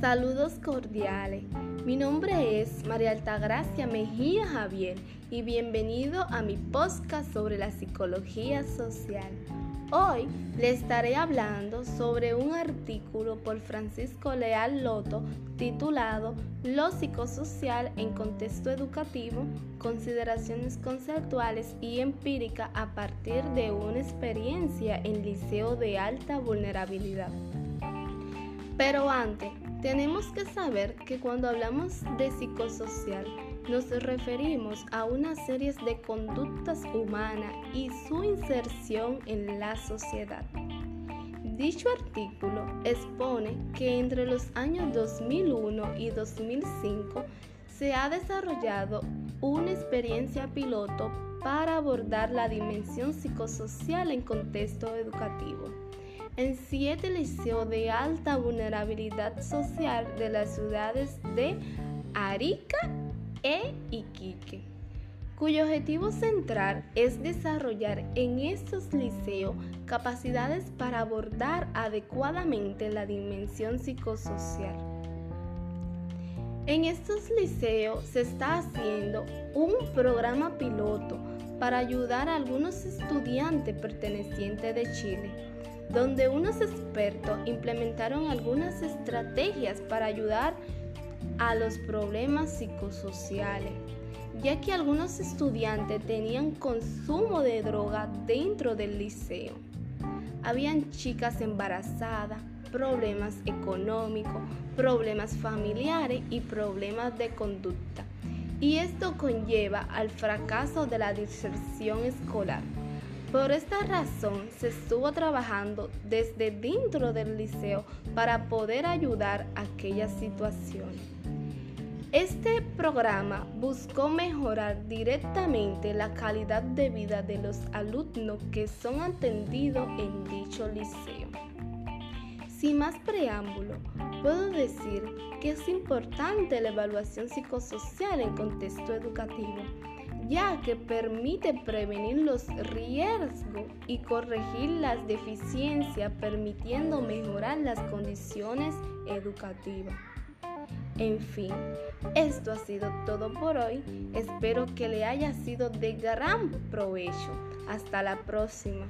Saludos cordiales. Mi nombre es María Altagracia Mejía Javier y bienvenido a mi podcast sobre la psicología social. Hoy le estaré hablando sobre un artículo por Francisco Leal Loto titulado Lo psicosocial en contexto educativo, consideraciones conceptuales y empíricas a partir de una experiencia en liceo de alta vulnerabilidad. Pero antes, tenemos que saber que cuando hablamos de psicosocial, nos referimos a una serie de conductas humanas y su inserción en la sociedad. Dicho artículo expone que entre los años 2001 y 2005 se ha desarrollado una experiencia piloto para abordar la dimensión psicosocial en contexto educativo en siete liceos de alta vulnerabilidad social de las ciudades de Arica e Iquique, cuyo objetivo central es desarrollar en estos liceos capacidades para abordar adecuadamente la dimensión psicosocial. En estos liceos se está haciendo un programa piloto para ayudar a algunos estudiantes pertenecientes de Chile donde unos expertos implementaron algunas estrategias para ayudar a los problemas psicosociales, ya que algunos estudiantes tenían consumo de droga dentro del liceo. Habían chicas embarazadas, problemas económicos, problemas familiares y problemas de conducta. Y esto conlleva al fracaso de la diserción escolar. Por esta razón se estuvo trabajando desde dentro del liceo para poder ayudar a aquella situación. Este programa buscó mejorar directamente la calidad de vida de los alumnos que son atendidos en dicho liceo. Sin más preámbulo, puedo decir que es importante la evaluación psicosocial en contexto educativo ya que permite prevenir los riesgos y corregir las deficiencias, permitiendo mejorar las condiciones educativas. En fin, esto ha sido todo por hoy. Espero que le haya sido de gran provecho. Hasta la próxima.